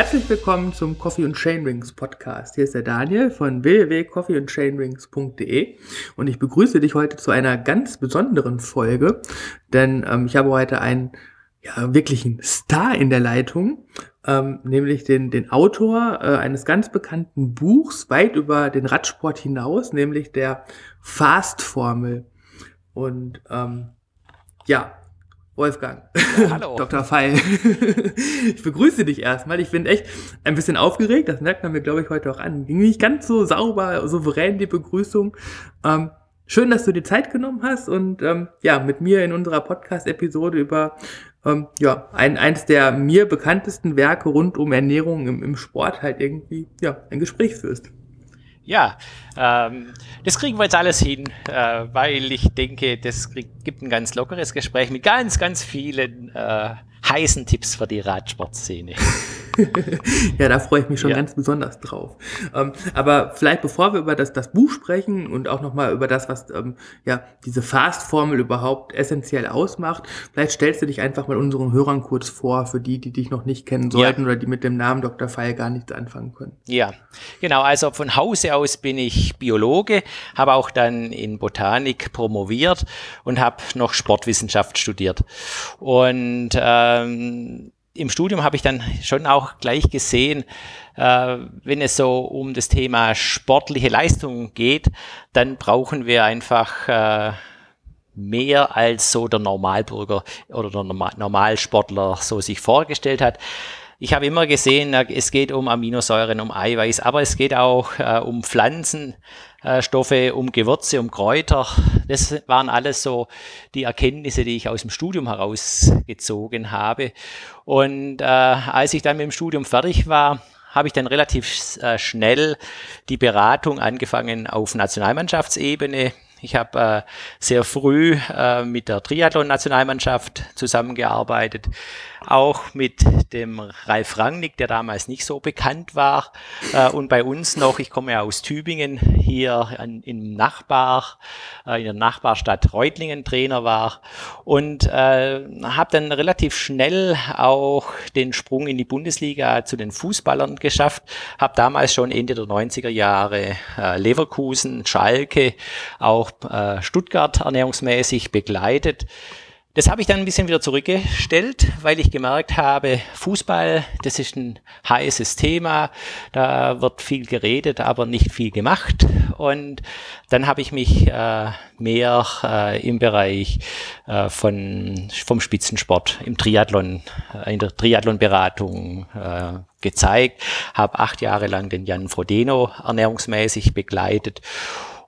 Herzlich willkommen zum Coffee und Chainrings Podcast. Hier ist der Daniel von www.coffeeandchainrings.de und ich begrüße dich heute zu einer ganz besonderen Folge, denn ähm, ich habe heute einen ja, wirklichen Star in der Leitung, ähm, nämlich den, den Autor äh, eines ganz bekannten Buchs weit über den Radsport hinaus, nämlich der Fast-Formel. Und ähm, ja, Wolfgang. Ja, hallo. Dr. Feil. ich begrüße dich erstmal. Ich bin echt ein bisschen aufgeregt. Das merkt man mir, glaube ich, heute auch an. Ging nicht ganz so sauber, souverän die Begrüßung. Ähm, schön, dass du dir Zeit genommen hast und ähm, ja, mit mir in unserer Podcast-Episode über ähm, ja, ein, eines der mir bekanntesten Werke rund um Ernährung im, im Sport halt irgendwie ja, ein Gespräch führst. Ja, ähm, das kriegen wir jetzt alles hin, äh, weil ich denke, das krieg, gibt ein ganz lockeres Gespräch mit ganz, ganz vielen äh, heißen Tipps für die Radsportszene. ja, da freue ich mich schon ja. ganz besonders drauf. Ähm, aber vielleicht bevor wir über das, das Buch sprechen und auch nochmal über das, was ähm, ja diese Fast-Formel überhaupt essentiell ausmacht, vielleicht stellst du dich einfach mal unseren Hörern kurz vor, für die, die dich noch nicht kennen sollten ja. oder die mit dem Namen Dr. Feil gar nichts anfangen können. Ja, genau. Also von Hause aus bin ich Biologe, habe auch dann in Botanik promoviert und habe noch Sportwissenschaft studiert. Und ähm, im Studium habe ich dann schon auch gleich gesehen, äh, wenn es so um das Thema sportliche Leistung geht, dann brauchen wir einfach äh, mehr als so der Normalbürger oder der Normalsportler so sich vorgestellt hat. Ich habe immer gesehen, es geht um Aminosäuren, um Eiweiß, aber es geht auch äh, um Pflanzenstoffe, um Gewürze, um Kräuter. Das waren alles so die Erkenntnisse, die ich aus dem Studium herausgezogen habe. Und äh, als ich dann mit dem Studium fertig war, habe ich dann relativ äh, schnell die Beratung angefangen auf Nationalmannschaftsebene ich habe äh, sehr früh äh, mit der Triathlon-Nationalmannschaft zusammengearbeitet, auch mit dem Ralf Rangnick, der damals nicht so bekannt war, äh, und bei uns noch, ich komme ja aus Tübingen, hier an, im Nachbar, äh, in der Nachbarstadt Reutlingen Trainer war. Und äh, habe dann relativ schnell auch den Sprung in die Bundesliga zu den Fußballern geschafft, habe damals schon Ende der 90er Jahre äh, Leverkusen, Schalke, auch äh, Stuttgart ernährungsmäßig begleitet. Das habe ich dann ein bisschen wieder zurückgestellt, weil ich gemerkt habe, Fußball, das ist ein heißes Thema, da wird viel geredet, aber nicht viel gemacht. Und dann habe ich mich äh, mehr äh, im Bereich äh, von, vom Spitzensport, im Triathlon, äh, in der Triathlonberatung äh, gezeigt, habe acht Jahre lang den Jan Frodeno ernährungsmäßig begleitet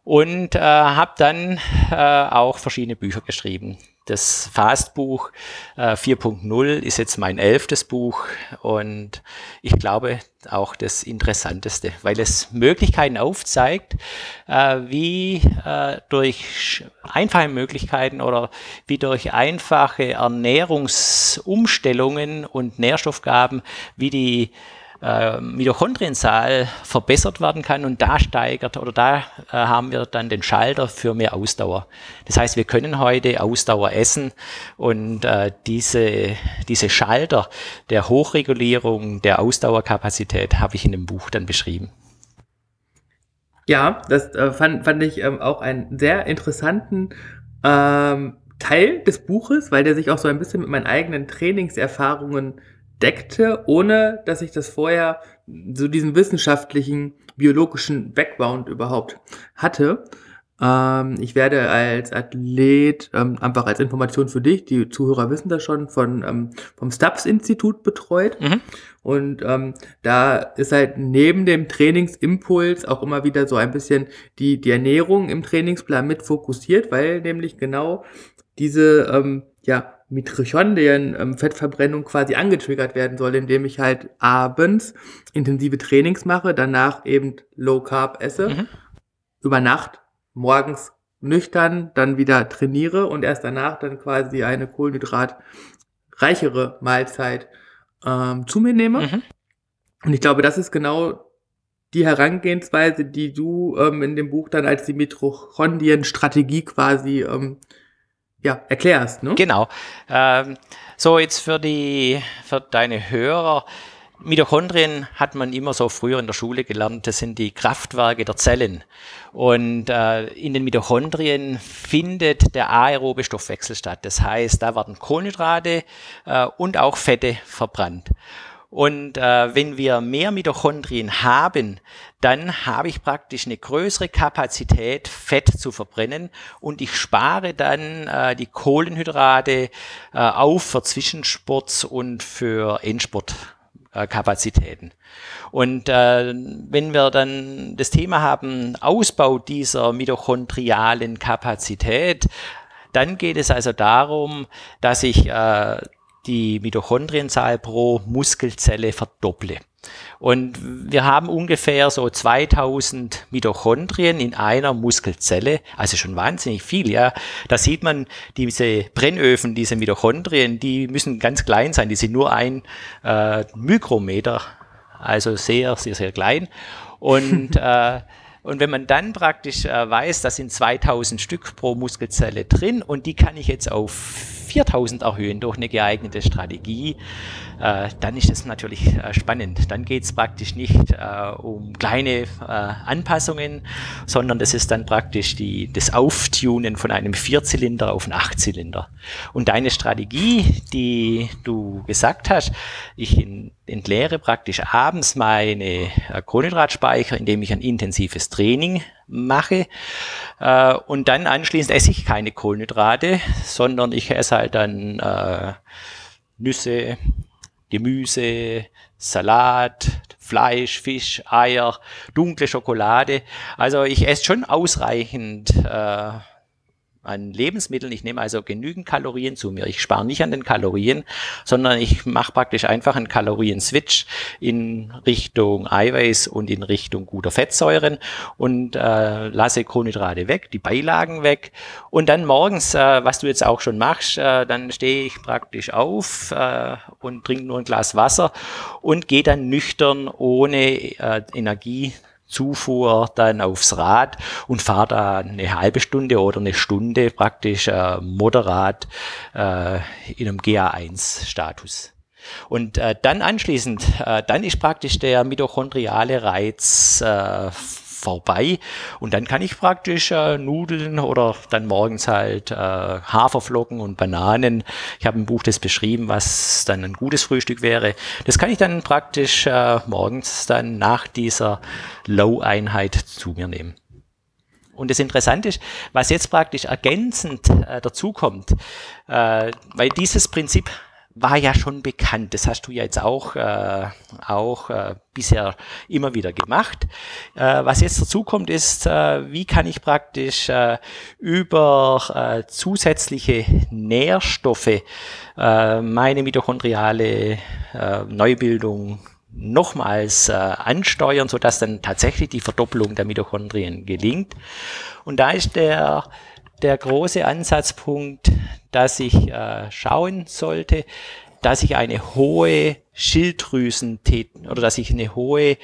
und äh, habe dann äh, auch verschiedene Bücher geschrieben. Das Fastbuch äh, 4.0 ist jetzt mein elftes Buch und ich glaube auch das Interessanteste, weil es Möglichkeiten aufzeigt, äh, wie äh, durch einfache Möglichkeiten oder wie durch einfache Ernährungsumstellungen und Nährstoffgaben, wie die äh, Mitochondrienzahl verbessert werden kann und da steigert oder da äh, haben wir dann den Schalter für mehr Ausdauer. Das heißt, wir können heute Ausdauer essen und äh, diese, diese Schalter der Hochregulierung der Ausdauerkapazität habe ich in dem Buch dann beschrieben. Ja, das äh, fand, fand ich ähm, auch einen sehr interessanten ähm, Teil des Buches, weil der sich auch so ein bisschen mit meinen eigenen Trainingserfahrungen deckte, ohne dass ich das vorher so diesen wissenschaftlichen, biologischen Background überhaupt hatte. Ähm, ich werde als Athlet, ähm, einfach als Information für dich, die Zuhörer wissen das schon, von, ähm, vom Stubbs-Institut betreut. Mhm. Und ähm, da ist halt neben dem Trainingsimpuls auch immer wieder so ein bisschen die, die Ernährung im Trainingsplan mit fokussiert, weil nämlich genau diese ähm, ja, Mitochondrien ähm, Fettverbrennung quasi angetriggert werden soll, indem ich halt abends intensive Trainings mache, danach eben Low Carb esse, mhm. über Nacht, morgens nüchtern, dann wieder trainiere und erst danach dann quasi eine kohlenhydratreichere Mahlzeit ähm, zu mir nehme. Mhm. Und ich glaube, das ist genau die Herangehensweise, die du ähm, in dem Buch dann als die Mitochondrien-Strategie quasi ähm, ja, erklärst, ne? Genau. Ähm, so, jetzt für die, für deine Hörer. Mitochondrien hat man immer so früher in der Schule gelernt, das sind die Kraftwerke der Zellen. Und äh, in den Mitochondrien findet der aerobe Stoffwechsel statt. Das heißt, da werden Kohlenhydrate äh, und auch Fette verbrannt. Und äh, wenn wir mehr Mitochondrien haben, dann habe ich praktisch eine größere Kapazität, Fett zu verbrennen und ich spare dann äh, die Kohlenhydrate äh, auf für Zwischensports und für Endsport. Kapazitäten. Und äh, wenn wir dann das Thema haben, Ausbau dieser mitochondrialen Kapazität, dann geht es also darum, dass ich äh, die Mitochondrienzahl pro Muskelzelle verdopple. Und wir haben ungefähr so 2000 Mitochondrien in einer Muskelzelle, also schon wahnsinnig viel, ja. Da sieht man diese Brennöfen, diese Mitochondrien, die müssen ganz klein sein, die sind nur ein äh, Mikrometer, also sehr, sehr, sehr klein. Und äh, und wenn man dann praktisch äh, weiß, da sind 2000 Stück pro Muskelzelle drin und die kann ich jetzt auf 4000 erhöhen durch eine geeignete Strategie, äh, dann ist das natürlich äh, spannend. Dann geht es praktisch nicht äh, um kleine äh, Anpassungen, sondern das ist dann praktisch die, das Auftunen von einem Vierzylinder auf einen Achtzylinder. Und deine Strategie, die du gesagt hast, ich in, entleere praktisch abends meine äh, Kohlenhydratspeicher, indem ich ein intensives Training mache. Äh, und dann anschließend esse ich keine Kohlenhydrate, sondern ich esse halt dann äh, Nüsse, Gemüse, Salat, Fleisch, Fisch, Eier, dunkle Schokolade. Also ich esse schon ausreichend äh, an Lebensmitteln. Ich nehme also genügend Kalorien zu mir. Ich spare nicht an den Kalorien, sondern ich mache praktisch einfach einen Kalorien-Switch in Richtung Eiweiß und in Richtung guter Fettsäuren und äh, lasse Kohlenhydrate weg, die Beilagen weg. Und dann morgens, äh, was du jetzt auch schon machst, äh, dann stehe ich praktisch auf äh, und trinke nur ein Glas Wasser und gehe dann nüchtern ohne äh, Energie Zufuhr dann aufs Rad und fahre da eine halbe Stunde oder eine Stunde praktisch äh, moderat äh, in einem GA1-Status. Und äh, dann anschließend, äh, dann ist praktisch der mitochondriale Reiz äh, vorbei. Und dann kann ich praktisch äh, Nudeln oder dann morgens halt äh, Haferflocken und Bananen. Ich habe im Buch das beschrieben, was dann ein gutes Frühstück wäre. Das kann ich dann praktisch äh, morgens dann nach dieser Low-Einheit zu mir nehmen. Und das Interessante ist, was jetzt praktisch ergänzend äh, dazukommt, äh, weil dieses Prinzip war ja schon bekannt. Das hast du ja jetzt auch, äh, auch äh, bisher immer wieder gemacht. Äh, was jetzt dazu kommt, ist, äh, wie kann ich praktisch äh, über äh, zusätzliche Nährstoffe äh, meine mitochondriale äh, Neubildung nochmals äh, ansteuern, sodass dann tatsächlich die Verdoppelung der Mitochondrien gelingt. Und da ist der der große Ansatzpunkt, dass ich äh, schauen sollte, dass ich eine hohe Schilddrüsen oder dass ich eine hohe, äh,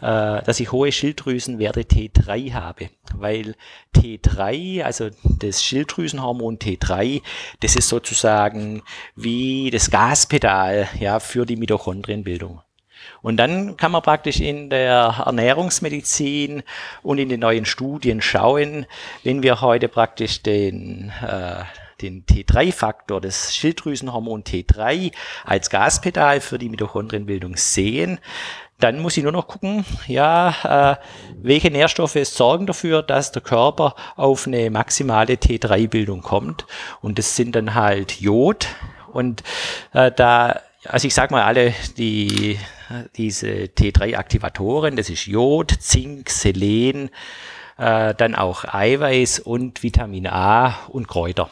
dass ich hohe Schilddrüsenwerte T3 habe, weil T3, also das Schilddrüsenhormon T3, das ist sozusagen wie das Gaspedal ja für die Mitochondrienbildung. Und dann kann man praktisch in der Ernährungsmedizin und in den neuen Studien schauen, wenn wir heute praktisch den, äh, den T3-Faktor, das Schilddrüsenhormon T3 als Gaspedal für die Mitochondrienbildung sehen, dann muss ich nur noch gucken, ja, äh, welche Nährstoffe sorgen dafür, dass der Körper auf eine maximale T3-Bildung kommt. Und das sind dann halt Jod. Und äh, da also ich sage mal alle die, diese T3-Aktivatoren, das ist Jod, Zink, Selen, äh, dann auch Eiweiß und Vitamin A und Kräuter.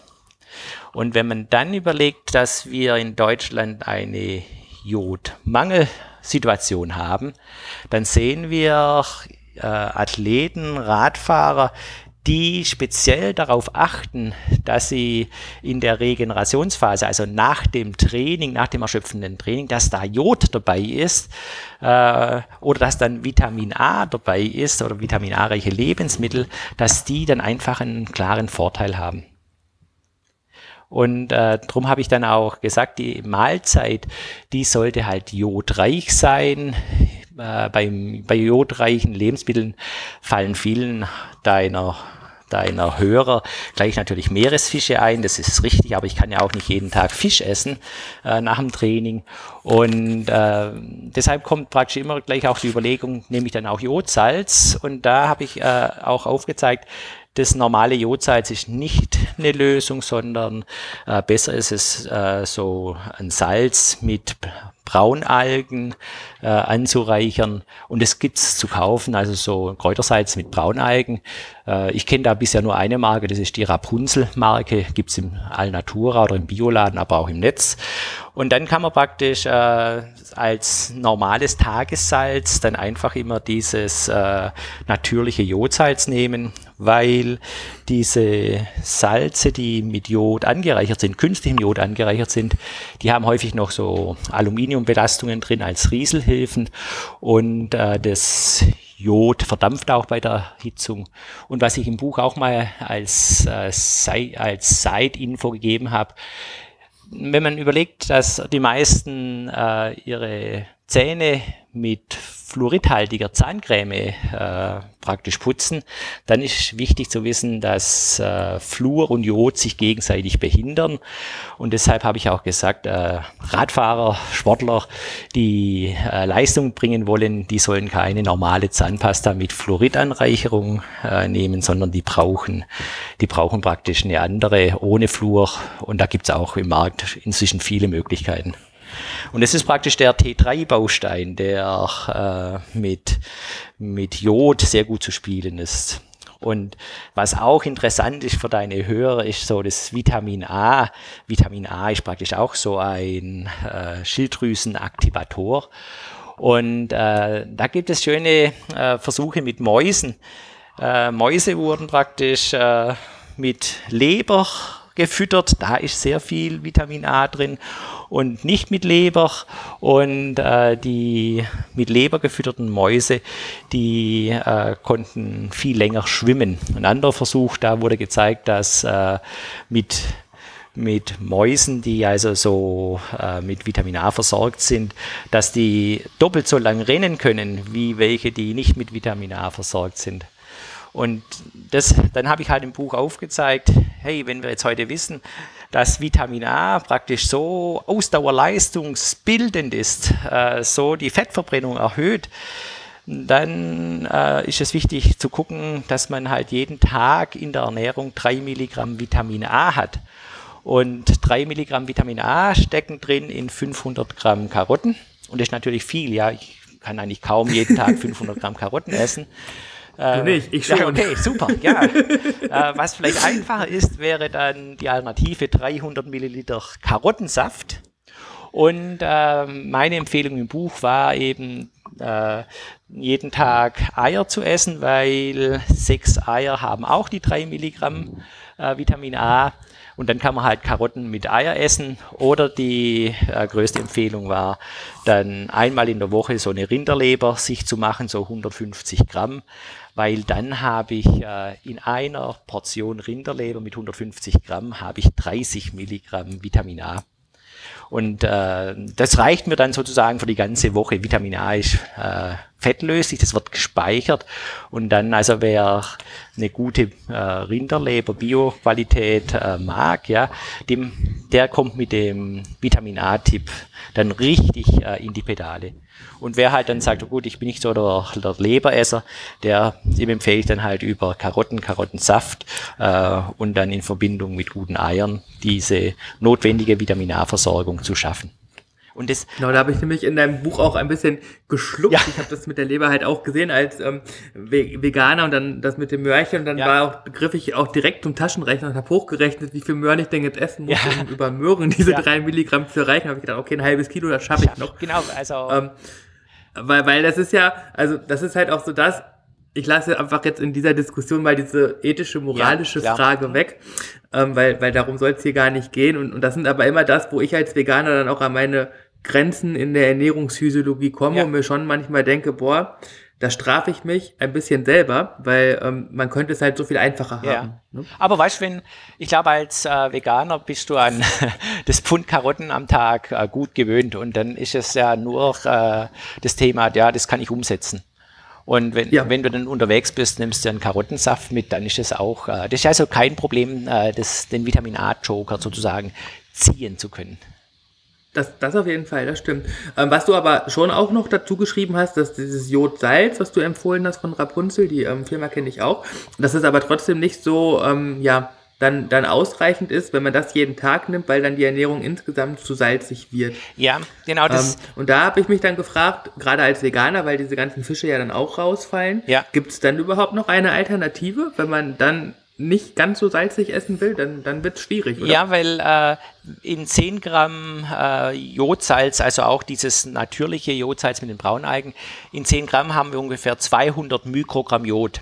Und wenn man dann überlegt, dass wir in Deutschland eine Jodmangelsituation haben, dann sehen wir äh, Athleten, Radfahrer, die speziell darauf achten, dass sie in der Regenerationsphase, also nach dem Training, nach dem erschöpfenden Training, dass da Jod dabei ist äh, oder dass dann Vitamin A dabei ist oder Vitamin A-reiche Lebensmittel, dass die dann einfach einen klaren Vorteil haben. Und äh, darum habe ich dann auch gesagt, die Mahlzeit, die sollte halt jodreich sein. Äh, beim, bei jodreichen Lebensmitteln fallen vielen deiner deiner Hörer gleich natürlich Meeresfische ein. Das ist richtig, aber ich kann ja auch nicht jeden Tag Fisch essen äh, nach dem Training. Und äh, deshalb kommt praktisch immer gleich auch die Überlegung, nehme ich dann auch Jodsalz? Und da habe ich äh, auch aufgezeigt, das normale Jodsalz ist nicht eine Lösung, sondern äh, besser ist es äh, so ein Salz mit Braunalgen äh, anzureichern. Und es gibt's zu kaufen, also so Kräutersalz mit Braunalgen. Äh, ich kenne da bisher nur eine Marke, das ist die Rapunzel-Marke, gibt's im Alnatura oder im Bioladen, aber auch im Netz. Und dann kann man praktisch äh, als normales Tagessalz dann einfach immer dieses äh, natürliche Jodsalz nehmen, weil diese Salze, die mit Jod angereichert sind, künstlichem Jod angereichert sind, die haben häufig noch so Aluminiumbelastungen drin als Rieselhilfen und äh, das Jod verdampft auch bei der Hitzung. Und was ich im Buch auch mal als, äh, als Side-Info gegeben habe, wenn man überlegt, dass die meisten äh, ihre Zähne mit fluoridhaltiger Zahncreme äh, praktisch putzen, dann ist wichtig zu wissen, dass äh, Fluor und Jod sich gegenseitig behindern. Und deshalb habe ich auch gesagt, äh, Radfahrer, Sportler, die äh, Leistung bringen wollen, die sollen keine normale Zahnpasta mit Fluoridanreicherung äh, nehmen, sondern die brauchen, die brauchen praktisch eine andere ohne Fluor. Und da gibt es auch im Markt inzwischen viele Möglichkeiten. Und es ist praktisch der T3-Baustein, der äh, mit, mit Jod sehr gut zu spielen ist. Und was auch interessant ist für deine Hörer, ist so das Vitamin A. Vitamin A ist praktisch auch so ein äh, Schilddrüsenaktivator. Und äh, da gibt es schöne äh, Versuche mit Mäusen. Äh, Mäuse wurden praktisch äh, mit Leber gefüttert. Da ist sehr viel Vitamin A drin und nicht mit Leber. Und äh, die mit Leber gefütterten Mäuse, die äh, konnten viel länger schwimmen. Ein anderer Versuch, da wurde gezeigt, dass äh, mit mit Mäusen, die also so äh, mit Vitamin A versorgt sind, dass die doppelt so lang rennen können wie welche, die nicht mit Vitamin A versorgt sind. Und das, dann habe ich halt im Buch aufgezeigt, hey, wenn wir jetzt heute wissen, dass Vitamin A praktisch so ausdauerleistungsbildend ist, äh, so die Fettverbrennung erhöht, dann äh, ist es wichtig zu gucken, dass man halt jeden Tag in der Ernährung drei Milligramm Vitamin A hat. Und drei Milligramm Vitamin A stecken drin in 500 Gramm Karotten. Und das ist natürlich viel, ja. Ich kann eigentlich kaum jeden Tag 500 Gramm Karotten essen. Äh, du nicht, ich schon. Ja, okay, super, ja. äh, was vielleicht einfacher ist, wäre dann die Alternative 300 Milliliter Karottensaft. Und äh, meine Empfehlung im Buch war eben, äh, jeden Tag Eier zu essen, weil sechs Eier haben auch die drei Milligramm äh, Vitamin A. Und dann kann man halt Karotten mit Eier essen. Oder die äh, größte Empfehlung war, dann einmal in der Woche so eine Rinderleber sich zu machen, so 150 Gramm weil dann habe ich äh, in einer Portion Rinderleber mit 150 Gramm habe ich 30 Milligramm Vitamin A. Und äh, das reicht mir dann sozusagen für die ganze Woche. Vitamin A ist äh, fettlöslich, das wird gespeichert. Und dann, also wer eine gute äh, Rinderleber, Bio-Qualität äh, mag, ja, dem, der kommt mit dem Vitamin A-Tipp dann richtig äh, in die Pedale. Und wer halt dann sagt, oh gut, ich bin nicht so der, der Leberesser, der, dem empfehle ich dann halt über Karotten, Karottensaft äh, und dann in Verbindung mit guten Eiern diese notwendige Vitamin A-Versorgung zu schaffen. Und das genau, da habe ich nämlich in deinem Buch auch ein bisschen geschluckt. Ja. Ich habe das mit der Leber halt auch gesehen als ähm, Veganer und dann das mit dem Möhrchen und dann ja. war auch begriff ich auch direkt zum Taschenrechner und habe hochgerechnet, wie viel Möhren ich denn jetzt essen muss, ja. um über Möhren diese drei Milligramm zu erreichen. Habe ich gedacht, okay, ein halbes Kilo, das schaffe ich noch. Genau, also ähm, weil, weil das ist ja, also das ist halt auch so das, ich lasse einfach jetzt in dieser Diskussion mal diese ethische, moralische ja, Frage weg, ähm, weil, weil darum soll es hier gar nicht gehen. Und, und das sind aber immer das, wo ich als Veganer dann auch an meine Grenzen in der Ernährungsphysiologie komme ja. und mir schon manchmal denke, boah, da strafe ich mich ein bisschen selber, weil ähm, man könnte es halt so viel einfacher haben. Ja. Ne? Aber weißt du, wenn, ich glaube, als äh, Veganer bist du an das Pfund Karotten am Tag äh, gut gewöhnt und dann ist es ja nur äh, das Thema, ja, das kann ich umsetzen. Und wenn, ja. wenn du dann unterwegs bist, nimmst du einen Karottensaft mit, dann ist das auch, äh, das ist also kein Problem, äh, das, den Vitamin A-Joker sozusagen ziehen zu können. Das, das auf jeden Fall, das stimmt. Ähm, was du aber schon auch noch dazu geschrieben hast, dass dieses Jodsalz, was du empfohlen hast von Rapunzel, die ähm, Firma kenne ich auch, dass es aber trotzdem nicht so, ähm, ja, dann, dann ausreichend ist, wenn man das jeden Tag nimmt, weil dann die Ernährung insgesamt zu salzig wird. Ja, genau das. Ähm, und da habe ich mich dann gefragt, gerade als Veganer, weil diese ganzen Fische ja dann auch rausfallen, ja. gibt es dann überhaupt noch eine Alternative, wenn man dann nicht ganz so salzig essen will, dann, dann wird es schwierig, oder? Ja, weil äh, in 10 Gramm äh, Jodsalz, also auch dieses natürliche Jodsalz mit den Braunalgen, in 10 Gramm haben wir ungefähr 200 Mikrogramm Jod.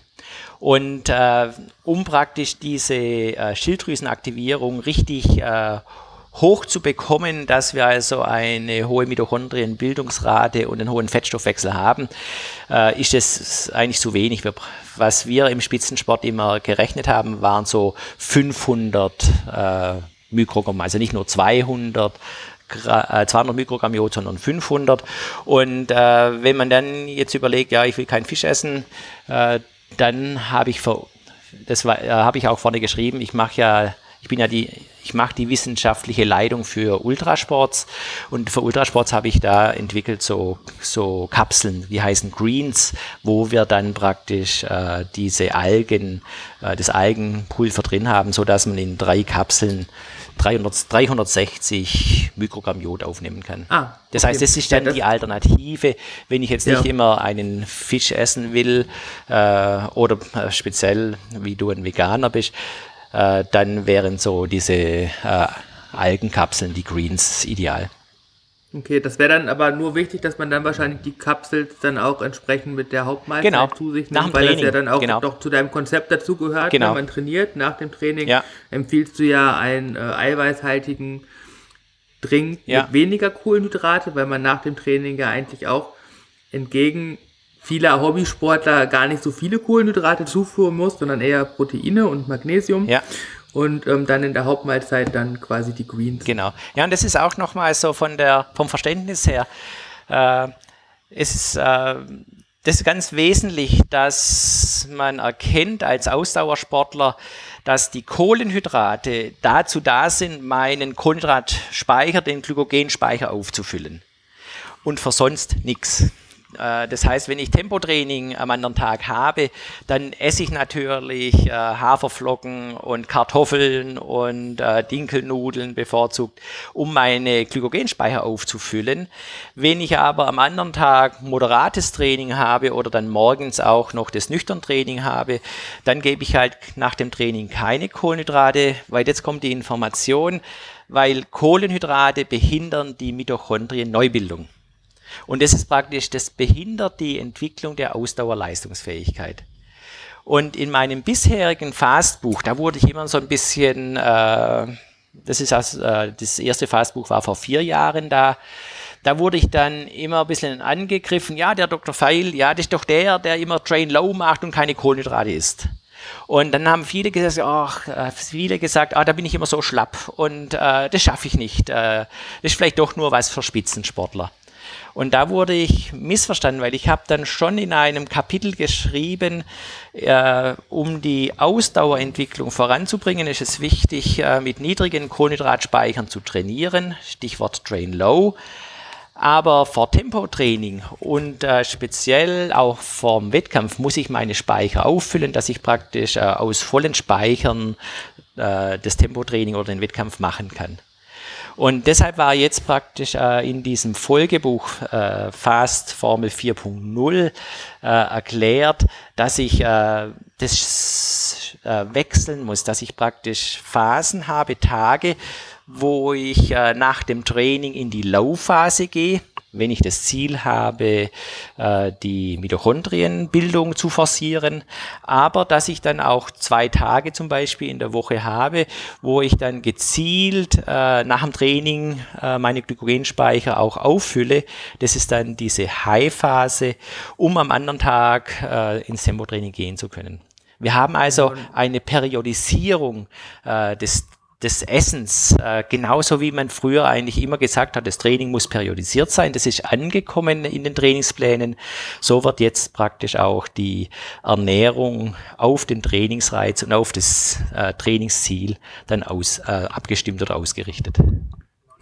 Und äh, um praktisch diese äh, Schilddrüsenaktivierung richtig äh, hoch zu bekommen, dass wir also eine hohe Mitochondrienbildungsrate und einen hohen Fettstoffwechsel haben, äh, ist es eigentlich zu wenig. Wir, was wir im Spitzensport immer gerechnet haben, waren so 500 äh, Mikrogramm, also nicht nur 200, 200 äh, Mikrogramm Jod, sondern 500. Und äh, wenn man dann jetzt überlegt, ja, ich will keinen Fisch essen, äh, dann habe ich, das äh, habe ich auch vorne geschrieben, ich mache ja, ich bin ja die ich mache die wissenschaftliche Leitung für Ultrasports und für Ultrasports habe ich da entwickelt so, so Kapseln, die heißen Greens, wo wir dann praktisch äh, diese Algen, äh, das Algenpulver drin haben, sodass man in drei Kapseln 300, 360 Mikrogramm Jod aufnehmen kann. Ah, das heißt, das ist dann die Alternative, wenn ich jetzt nicht ja. immer einen Fisch essen will äh, oder äh, speziell, wie du ein Veganer bist, äh, dann wären so diese äh, Algenkapseln, die Greens, ideal. Okay, das wäre dann aber nur wichtig, dass man dann wahrscheinlich die Kapsel dann auch entsprechend mit der Hauptmahlzeit genau. zu sich nimmt, weil Training. das ja dann auch genau. doch zu deinem Konzept dazu gehört, genau. wenn man trainiert. Nach dem Training ja. empfiehlst du ja einen äh, eiweißhaltigen Drink ja. mit weniger Kohlenhydrate, weil man nach dem Training ja eigentlich auch entgegen vieler Hobbysportler gar nicht so viele Kohlenhydrate zuführen muss, sondern eher Proteine und Magnesium. Ja. Und ähm, dann in der Hauptmahlzeit dann quasi die Greens. Genau. Ja, und das ist auch nochmal so von der, vom Verständnis her. Äh, es ist, äh, das ist ganz wesentlich, dass man erkennt als Ausdauersportler, dass die Kohlenhydrate dazu da sind, meinen Kohlenhydratspeicher, den Glykogenspeicher aufzufüllen. Und für sonst nichts. Äh, das heißt, wenn ich Tempotraining am anderen Tag habe, dann esse ich natürlich äh, Haferflocken und Kartoffeln und äh, Dinkelnudeln bevorzugt, um meine Glykogenspeicher aufzufüllen. Wenn ich aber am anderen Tag moderates Training habe oder dann morgens auch noch das Nüchtern-Training habe, dann gebe ich halt nach dem Training keine Kohlenhydrate, weil jetzt kommt die Information, weil Kohlenhydrate behindern die Mitochondrien-Neubildung. Und das ist praktisch, das behindert die Entwicklung der Ausdauerleistungsfähigkeit. Und in meinem bisherigen Fastbuch, da wurde ich immer so ein bisschen, äh, das ist also, äh, das erste Fastbuch war vor vier Jahren da, da wurde ich dann immer ein bisschen angegriffen, ja, der Dr. Feil, ja, das ist doch der, der immer Train Low macht und keine Kohlenhydrate isst. Und dann haben viele gesagt, ach, äh, viele gesagt, ah, da bin ich immer so schlapp und äh, das schaffe ich nicht. Äh, das ist vielleicht doch nur was für Spitzensportler. Und da wurde ich missverstanden, weil ich habe dann schon in einem Kapitel geschrieben, äh, um die Ausdauerentwicklung voranzubringen, ist es wichtig, äh, mit niedrigen Kohlenhydratspeichern zu trainieren. Stichwort Train Low. Aber vor Tempotraining und äh, speziell auch vorm Wettkampf muss ich meine Speicher auffüllen, dass ich praktisch äh, aus vollen Speichern äh, das Tempotraining oder den Wettkampf machen kann. Und deshalb war jetzt praktisch äh, in diesem Folgebuch äh, Fast Formel 4.0 äh, erklärt, dass ich äh, das äh, wechseln muss, dass ich praktisch Phasen habe, Tage, wo ich äh, nach dem Training in die Low-Phase gehe wenn ich das Ziel habe, äh, die Mitochondrienbildung zu forcieren, aber dass ich dann auch zwei Tage zum Beispiel in der Woche habe, wo ich dann gezielt äh, nach dem Training äh, meine Glykogenspeicher auch auffülle. Das ist dann diese High-Phase, um am anderen Tag ins Tempotraining gehen zu können. Wir haben also eine Periodisierung äh, des des Essens, äh, genauso wie man früher eigentlich immer gesagt hat, das Training muss periodisiert sein, das ist angekommen in den Trainingsplänen. So wird jetzt praktisch auch die Ernährung auf den Trainingsreiz und auf das äh, Trainingsziel dann aus, äh, abgestimmt oder ausgerichtet.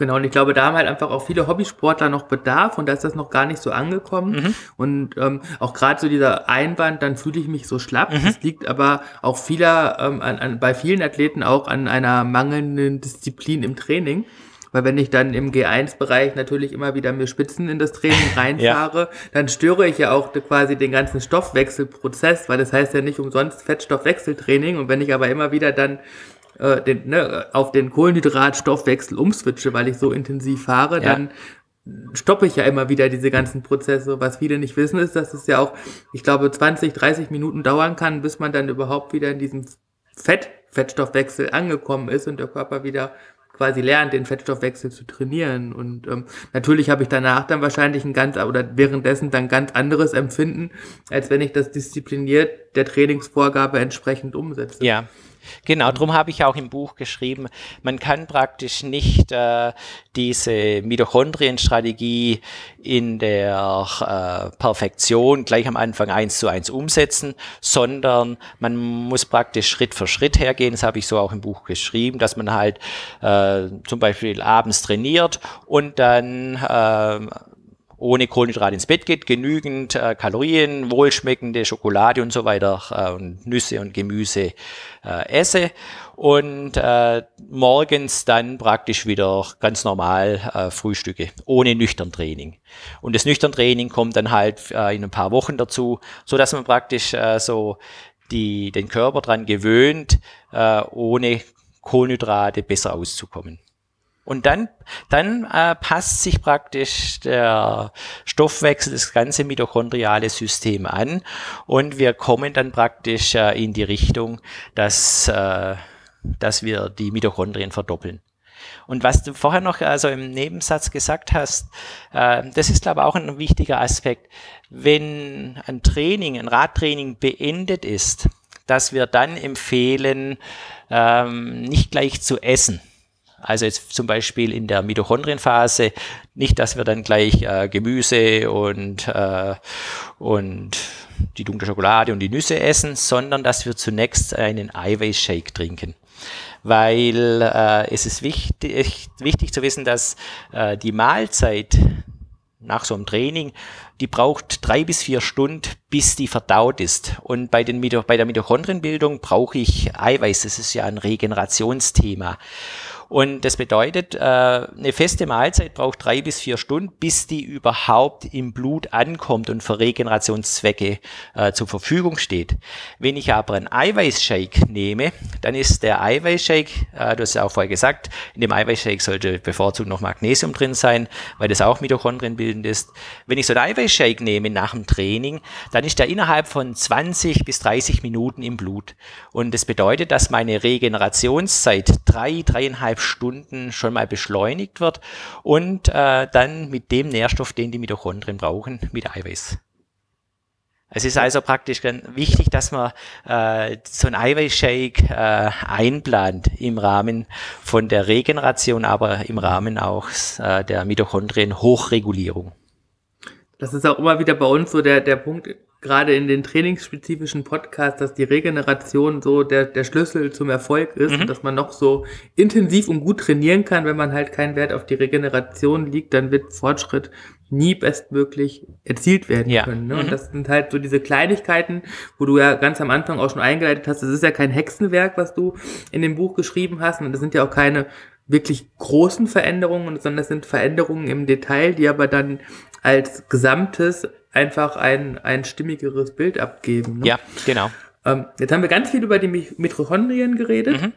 Genau, und ich glaube, da haben halt einfach auch viele Hobbysportler noch Bedarf und da ist das noch gar nicht so angekommen. Mhm. Und ähm, auch gerade so dieser Einwand, dann fühle ich mich so schlapp. Mhm. Das liegt aber auch vieler, ähm, an, an, bei vielen Athleten auch an einer mangelnden Disziplin im Training. Weil wenn ich dann im G1-Bereich natürlich immer wieder mir Spitzen in das Training reinfahre, ja. dann störe ich ja auch quasi den ganzen Stoffwechselprozess, weil das heißt ja nicht umsonst Fettstoffwechseltraining. Und wenn ich aber immer wieder dann äh, den, ne, auf den Kohlenhydratstoffwechsel umswitche, weil ich so intensiv fahre, ja. dann stoppe ich ja immer wieder diese ganzen Prozesse. Was viele nicht wissen, ist, dass es ja auch, ich glaube, 20, 30 Minuten dauern kann, bis man dann überhaupt wieder in diesem Fett, Fettstoffwechsel angekommen ist und der Körper wieder quasi lernt, den Fettstoffwechsel zu trainieren. Und ähm, natürlich habe ich danach dann wahrscheinlich ein ganz, oder währenddessen dann ganz anderes Empfinden, als wenn ich das diszipliniert der Trainingsvorgabe entsprechend umsetze. Ja, Genau, darum habe ich auch im Buch geschrieben, man kann praktisch nicht äh, diese Mitochondrienstrategie in der äh, Perfektion gleich am Anfang eins zu eins umsetzen, sondern man muss praktisch Schritt für Schritt hergehen. Das habe ich so auch im Buch geschrieben, dass man halt äh, zum Beispiel abends trainiert und dann äh, ohne Kohlenhydrate ins Bett geht, genügend äh, Kalorien, wohlschmeckende Schokolade und so weiter äh, und Nüsse und Gemüse äh, esse und äh, morgens dann praktisch wieder ganz normal äh, frühstücke, ohne nüchtern Training. Und das nüchtern Training kommt dann halt äh, in ein paar Wochen dazu, so dass man praktisch äh, so die, den Körper dran gewöhnt, äh, ohne Kohlenhydrate besser auszukommen. Und dann, dann äh, passt sich praktisch der Stoffwechsel, das ganze mitochondriale System an und wir kommen dann praktisch äh, in die Richtung, dass, äh, dass wir die Mitochondrien verdoppeln. Und was du vorher noch also im Nebensatz gesagt hast, äh, das ist glaube ich auch ein wichtiger Aspekt. Wenn ein Training, ein Radtraining beendet ist, dass wir dann empfehlen, ähm, nicht gleich zu essen also jetzt zum Beispiel in der Mitochondrienphase, nicht, dass wir dann gleich äh, Gemüse und, äh, und die dunkle Schokolade und die Nüsse essen, sondern dass wir zunächst einen Eiweißshake trinken. Weil äh, es ist wichtig, wichtig zu wissen, dass äh, die Mahlzeit nach so einem Training, die braucht drei bis vier Stunden, bis die verdaut ist. Und bei, den, bei der Mitochondrienbildung brauche ich Eiweiß. Das ist ja ein Regenerationsthema. Und das bedeutet, äh, eine feste Mahlzeit braucht drei bis vier Stunden, bis die überhaupt im Blut ankommt und für Regenerationszwecke äh, zur Verfügung steht. Wenn ich aber einen Eiweißshake nehme, dann ist der Eiweißshake, äh, du hast ja auch vorher gesagt, in dem Eiweißshake sollte bevorzugt noch Magnesium drin sein, weil das auch Mitochondrien bildend ist. Wenn ich so einen Eiweißshake nehme nach dem Training, dann ist der innerhalb von 20 bis 30 Minuten im Blut. Und das bedeutet, dass meine Regenerationszeit drei, dreieinhalb Stunden schon mal beschleunigt wird und äh, dann mit dem Nährstoff, den die Mitochondrien brauchen, mit Eiweiß. Es ist also praktisch wichtig, dass man äh, so ein Eiweißshake äh, einplant im Rahmen von der Regeneration, aber im Rahmen auch äh, der Mitochondrien-Hochregulierung. Das ist auch immer wieder bei uns so der, der Punkt, gerade in den trainingsspezifischen Podcasts, dass die Regeneration so der, der Schlüssel zum Erfolg ist mhm. und dass man noch so intensiv und gut trainieren kann, wenn man halt keinen Wert auf die Regeneration liegt, dann wird Fortschritt nie bestmöglich erzielt werden ja. können. Ne? Mhm. Und das sind halt so diese Kleinigkeiten, wo du ja ganz am Anfang auch schon eingeleitet hast, das ist ja kein Hexenwerk, was du in dem Buch geschrieben hast und das sind ja auch keine wirklich großen Veränderungen, sondern das sind Veränderungen im Detail, die aber dann als Gesamtes einfach ein, ein stimmigeres Bild abgeben. Ne? Ja, genau. Ähm, jetzt haben wir ganz viel über die Mitochondrien geredet. Mhm.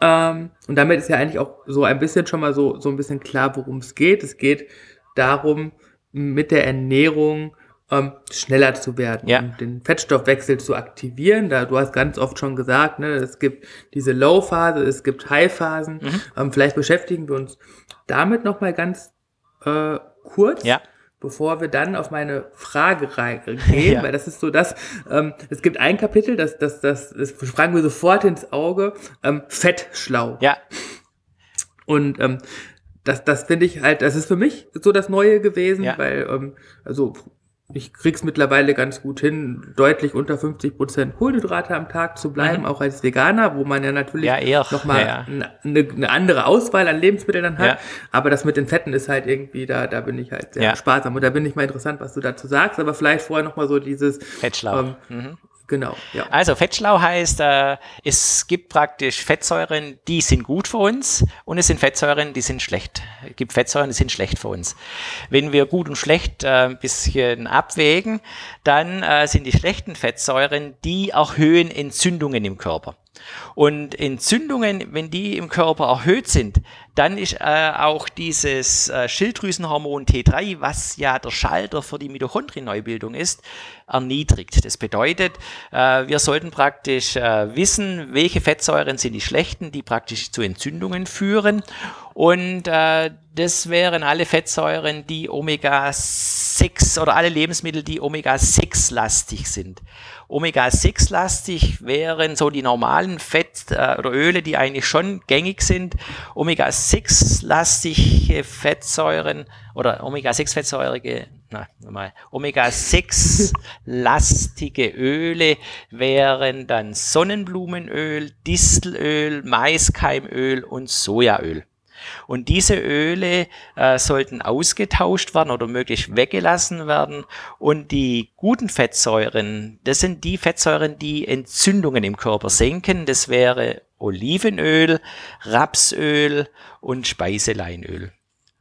Ähm, und damit ist ja eigentlich auch so ein bisschen schon mal so, so ein bisschen klar, worum es geht. Es geht darum, mit der Ernährung ähm, schneller zu werden, Ja. den Fettstoffwechsel zu aktivieren. Da du hast ganz oft schon gesagt, ne, es gibt diese Low-Phase, es gibt High-Phasen. Mhm. Ähm, vielleicht beschäftigen wir uns damit noch mal ganz äh, kurz. Ja. Bevor wir dann auf meine Frage reingehen, Ja. weil das ist so das, ähm, es gibt ein Kapitel, das, das, das, das sprang mir sofort ins Auge, ähm, Fettschlau. Ja, Und ähm, das, das finde ich halt, das ist für mich so das Neue gewesen, Ja. weil, ähm, also ich krieg's mittlerweile ganz gut hin, deutlich unter 50 Prozent Kohlenhydrate am Tag zu bleiben, Mhm. auch als Veganer, wo man ja natürlich Ja, nochmal ja, ja. eine, eine andere Auswahl an Lebensmitteln dann hat. Ja. Aber das mit den Fetten ist halt irgendwie, da, da bin ich halt sehr sparsam. Und da bin ich mal interessant, was du dazu sagst, aber vielleicht vorher nochmal so dieses, Fettschlau. ähm, mhm. Genau, ja. Also Fettschlau heißt, äh, es gibt praktisch Fettsäuren, die sind gut für uns und es sind Fettsäuren, die sind schlecht. Es gibt Fettsäuren, die sind schlecht für uns. Wenn wir gut und schlecht äh, ein bisschen abwägen, dann äh, sind die schlechten Fettsäuren, die erhöhen Entzündungen im Körper. Und Entzündungen, wenn die im Körper erhöht sind, dann ist äh, auch dieses äh, Schilddrüsenhormon T3, was ja der Schalter für die Mitochondrienneubildung ist, erniedrigt. Das bedeutet, äh, wir sollten praktisch äh, wissen, welche Fettsäuren sind die schlechten, die praktisch zu Entzündungen führen. Und äh, das wären alle Fettsäuren, die Omega-6 oder alle Lebensmittel, die Omega-6-lastig sind. Omega-6-lastig wären so die normalen Fett äh, oder Öle, die eigentlich schon gängig sind. Omega-6-lastige Fettsäuren oder Omega-6-fettsäurige, na, nochmal, Omega-6-lastige Öle wären dann Sonnenblumenöl, Distelöl, Maiskeimöl und Sojaöl. Und diese Öle äh, sollten ausgetauscht werden oder möglichst weggelassen werden. Und die guten Fettsäuren, das sind die Fettsäuren, die Entzündungen im Körper senken. Das wäre Olivenöl, Rapsöl und Speiseleinöl.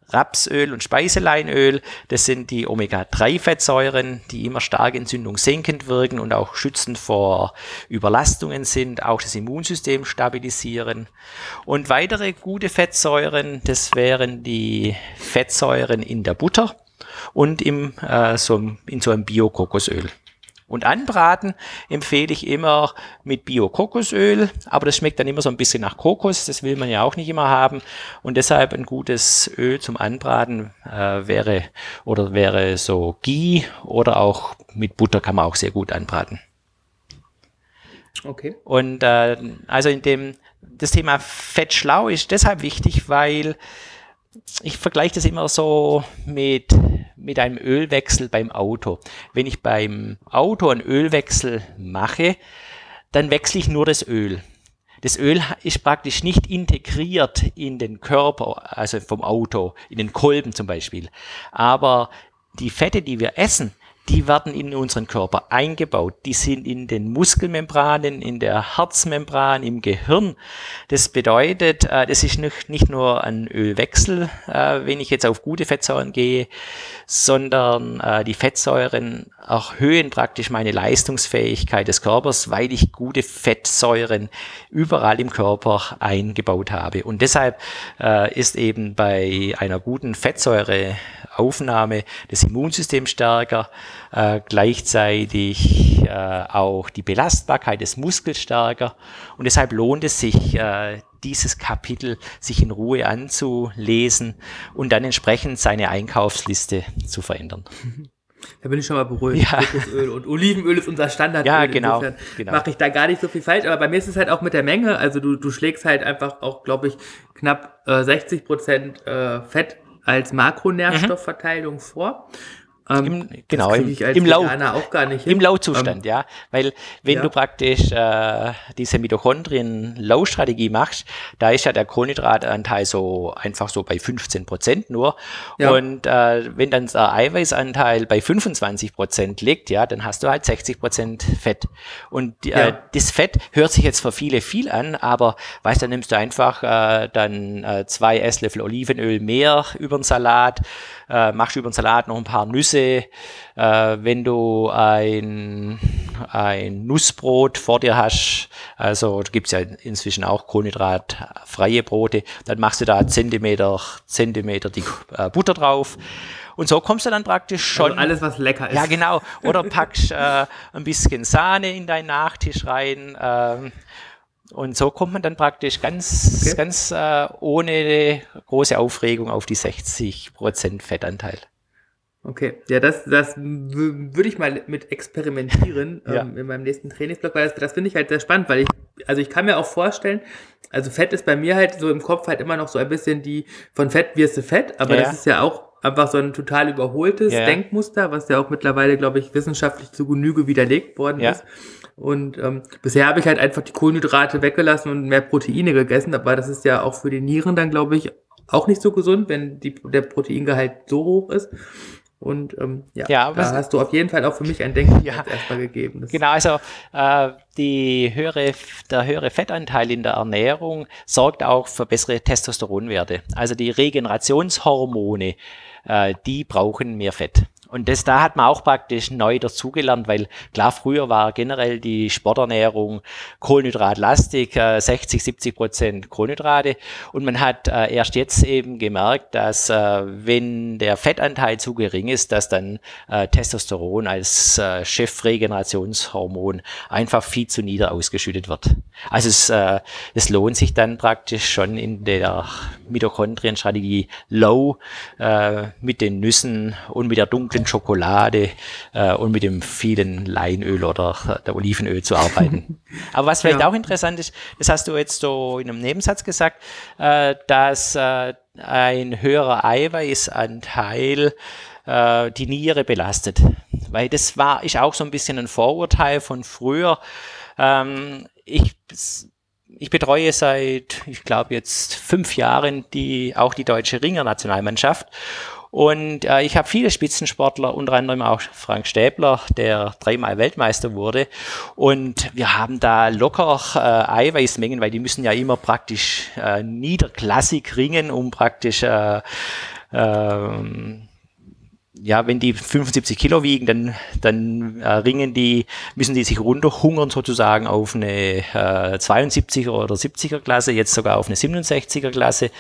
Rapsöl und Speiseleinöl, das sind die Omega-3-Fettsäuren, die immer stark entzündungssenkend wirken und auch schützend vor Überlastungen sind, auch das Immunsystem stabilisieren. Und weitere gute Fettsäuren, das wären die Fettsäuren in der Butter und im, äh, so, in so einem Bio-Kokosöl. Und anbraten empfehle ich immer mit Bio-Kokosöl, aber das schmeckt dann immer so ein bisschen nach Kokos, das will man ja auch nicht immer haben. Und deshalb ein gutes Öl zum Anbraten äh, wäre oder wäre so Ghee oder auch mit Butter kann man auch sehr gut anbraten. Okay. Und äh, also in dem das Thema Fett schlau ist deshalb wichtig, weil ich vergleiche das immer so mit, mit einem Ölwechsel beim Auto. Wenn ich beim Auto einen Ölwechsel mache, dann wechsle ich nur das Öl. Das Öl ist praktisch nicht integriert in den Körper, also vom Auto, in den Kolben zum Beispiel. Aber die Fette, die wir essen, die werden in unseren Körper eingebaut. Die sind in den Muskelmembranen, in der Herzmembran, im Gehirn. Das bedeutet, äh, das ist nicht, nicht nur ein Ölwechsel, äh, wenn ich jetzt auf gute Fettsäuren gehe, sondern äh, die Fettsäuren erhöhen praktisch meine Leistungsfähigkeit des Körpers, weil ich gute Fettsäuren überall im Körper eingebaut habe. Und deshalb ist eben bei einer guten Fettsäureaufnahme das Immunsystem stärker, äh, gleichzeitig äh, auch die Belastbarkeit des Muskels stärker. Und deshalb lohnt es sich, äh, dieses Kapitel sich in Ruhe anzulesen und dann entsprechend seine Einkaufsliste zu verändern. Da bin ich schon mal beruhigt. Ja. Kokosöl und Olivenöl ist unser Standardöl. Ja, genau, genau. Mache ich da gar nicht so viel falsch. Aber bei mir ist es halt auch mit der Menge. Also du, du schlägst halt einfach auch, glaube ich, knapp äh, 60 Prozent äh, Fett als Makronährstoffverteilung vor. Ähm, Im, genau, im, im, Lau, im Lauzustand, ja. Weil wenn ja. du praktisch äh, diese Mitochondrien-Lau-Strategie machst, da ist ja der Kohlenhydratanteil so einfach so bei 15 Prozent nur. Ja. Und äh, wenn dann der Eiweißanteil bei 25 Prozent liegt, ja, dann hast du halt 60 Prozent Fett. Und äh, Ja. das Fett hört sich jetzt für viele viel an, aber weißt, dann nimmst du einfach äh, dann äh, zwei Esslöffel Olivenöl mehr über den Salat, äh, machst über den Salat noch ein paar Nüsse. Äh, wenn du ein, ein Nussbrot vor dir hast, also da gibt's ja inzwischen auch kohlenhydratfreie Brote, dann machst du da Zentimeter, Zentimeter die äh, Butter drauf. Und so kommst du dann praktisch also schon. Also alles, was lecker ist. Ja, genau. Oder packst äh, ein bisschen Sahne in deinen Nachtisch rein. Ähm, und so kommt man dann praktisch ganz, okay. ganz äh, ohne große Aufregung auf die 60% Fettanteil. Okay, ja, das, das würde ich mal mit experimentieren ja. ähm, in meinem nächsten Trainingsblock, weil das, das finde ich halt sehr spannend, weil ich, also ich kann mir auch vorstellen, also Fett ist bei mir halt so im Kopf halt immer noch so ein bisschen die, von Fett wirst du Fett, aber ja. das ist ja auch einfach so ein total überholtes ja. Denkmuster, was ja auch mittlerweile, glaube ich, wissenschaftlich zu Genüge widerlegt worden ist. Und ähm, bisher habe ich halt einfach die Kohlenhydrate weggelassen und mehr Proteine gegessen, aber das ist ja auch für die Nieren dann, glaube ich, auch nicht so gesund, wenn die, der Proteingehalt so hoch ist. Und ähm, ja, ja da hast du auf jeden Fall auch für mich ein Denken ja, erstmal gegeben. Das genau, also äh, die höhere, der höhere Fettanteil in der Ernährung sorgt auch für bessere Testosteronwerte. Also die Regenerationshormone, äh, die brauchen mehr Fett. Und das, da hat man auch praktisch neu dazugelernt, weil klar, früher war generell die Sporternährung kohlenhydratlastig, äh, 60, 70 Prozent Kohlenhydrate. Und man hat äh, erst jetzt eben gemerkt, dass äh, wenn der Fettanteil zu gering ist, dass dann äh, Testosteron als äh, Chefregenerationshormon einfach viel zu nieder ausgeschüttet wird. Also es, äh, es lohnt sich dann praktisch schon in der Mitochondrienstrategie Low äh, mit den Nüssen und mit der dunklen Schokolade äh, und mit dem vielen Leinöl oder der Olivenöl zu arbeiten. Aber was vielleicht ja. auch interessant ist, das hast du jetzt so in einem Nebensatz gesagt, äh, dass äh, ein höherer Eiweißanteil äh, die Niere belastet. Weil das war, ist auch so ein bisschen ein Vorurteil von früher. Ähm, ich ich betreue seit, ich glaube jetzt fünf Jahren die, auch die deutsche Ringer-Nationalmannschaft. Und äh, ich habe viele Spitzensportler, unter anderem auch Frank Stäbler, der dreimal Weltmeister wurde. Und wir haben da locker äh, Eiweißmengen, weil die müssen ja immer praktisch äh, niederklassig ringen, um praktisch äh, äh, ja, wenn die 75 Kilo wiegen, dann, dann äh, ringen die, müssen die sich runterhungern sozusagen auf eine äh, 72er oder 70er Klasse, jetzt sogar auf eine 67er Klasse.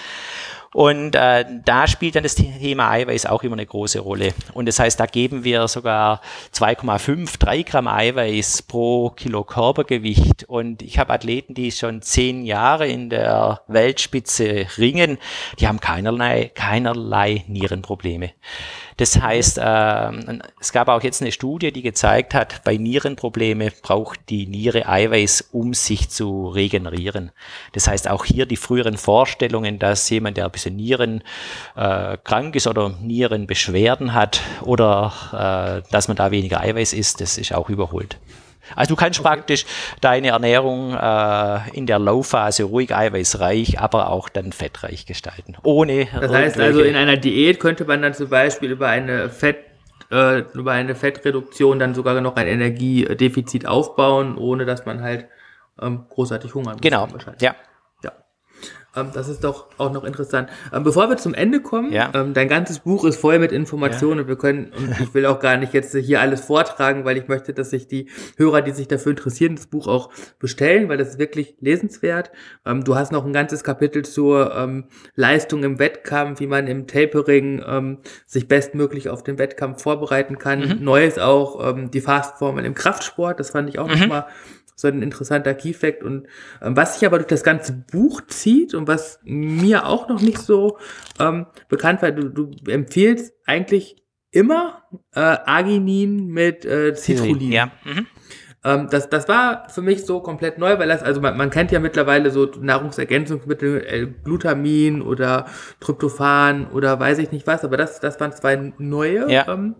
Und äh, da spielt dann das Thema Eiweiß auch immer eine große Rolle. Und das heißt, da geben wir sogar 2,5, 3 Gramm Eiweiß pro Kilo Körpergewicht. Und ich habe Athleten, die schon zehn Jahre in der Weltspitze ringen, die haben keinerlei, keinerlei Nierenprobleme. Das heißt, äh, es gab auch jetzt eine Studie, die gezeigt hat, bei Nierenprobleme braucht die Niere Eiweiß, um sich zu regenerieren. Das heißt, auch hier die früheren Vorstellungen, dass jemand, der ein bisschen Nieren äh, krank ist oder Nierenbeschwerden hat oder äh, dass man da weniger Eiweiß isst, das ist auch überholt. Also du kannst okay. praktisch deine Ernährung äh, in der Low-Phase ruhig eiweißreich, aber auch dann fettreich gestalten. Ohne. Das heißt also, in einer Diät könnte man dann zum Beispiel über eine Fett äh, über eine Fettreduktion dann sogar noch ein Energiedefizit aufbauen, ohne dass man halt ähm, großartig hungern genau. muss. Genau. Ja. Ähm, das ist doch auch noch interessant. Ähm, bevor wir zum Ende kommen, ja. ähm, dein ganzes Buch ist voll mit Informationen. Ja. Wir können, und ich will auch gar nicht jetzt hier alles vortragen, weil ich möchte, dass sich die Hörer, die sich dafür interessieren, das Buch auch bestellen, weil das ist wirklich lesenswert. Du hast noch ein ganzes Kapitel zur Leistung im Wettkampf, wie man im Tapering sich bestmöglich auf den Wettkampf vorbereiten kann. Mhm. Neues auch die Fastformel im Kraftsport. Das fand ich auch mhm. nochmal so ein interessanter Key-Fact. Und ähm, was sich aber durch das ganze Buch zieht und was mir auch noch nicht so ähm, bekannt war, du, du empfiehlst eigentlich immer äh, Arginin mit äh, Citrullin. Ja. Mhm. Ähm, das, das war für mich so komplett neu, weil das, also man, man kennt ja mittlerweile so Nahrungsergänzungsmittel, äh, Glutamin oder Tryptophan oder weiß ich nicht was, aber das, das waren zwei neue ja. ähm,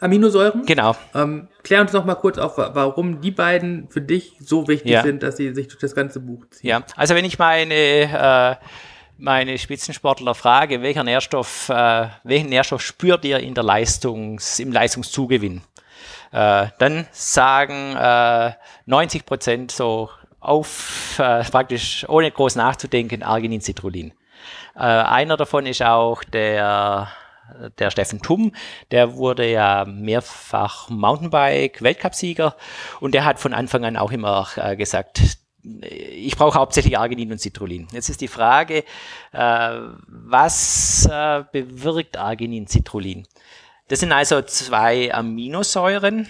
Aminosäuren. Genau. Ähm, klär uns noch mal kurz auf, warum die beiden für dich so wichtig ja. sind, dass sie sich durch das ganze Buch ziehen. Ja, also wenn ich meine, äh, meine Spitzensportler frage, welcher Nährstoff, äh, welchen Nährstoff spürt ihr in der Leistungs, im Leistungszugewinn? Äh, dann sagen 90 äh, Prozent so auf, äh, praktisch ohne groß nachzudenken, Arginin, Citrullin. Äh, einer davon ist auch der der Steffen Tumm, der wurde ja mehrfach Mountainbike-Weltcupsieger und der hat von Anfang an auch immer äh, gesagt, ich brauche hauptsächlich Arginin und Citrullin. Jetzt ist die Frage, äh, was äh, bewirkt Arginin, Citrullin? Das sind also zwei Aminosäuren,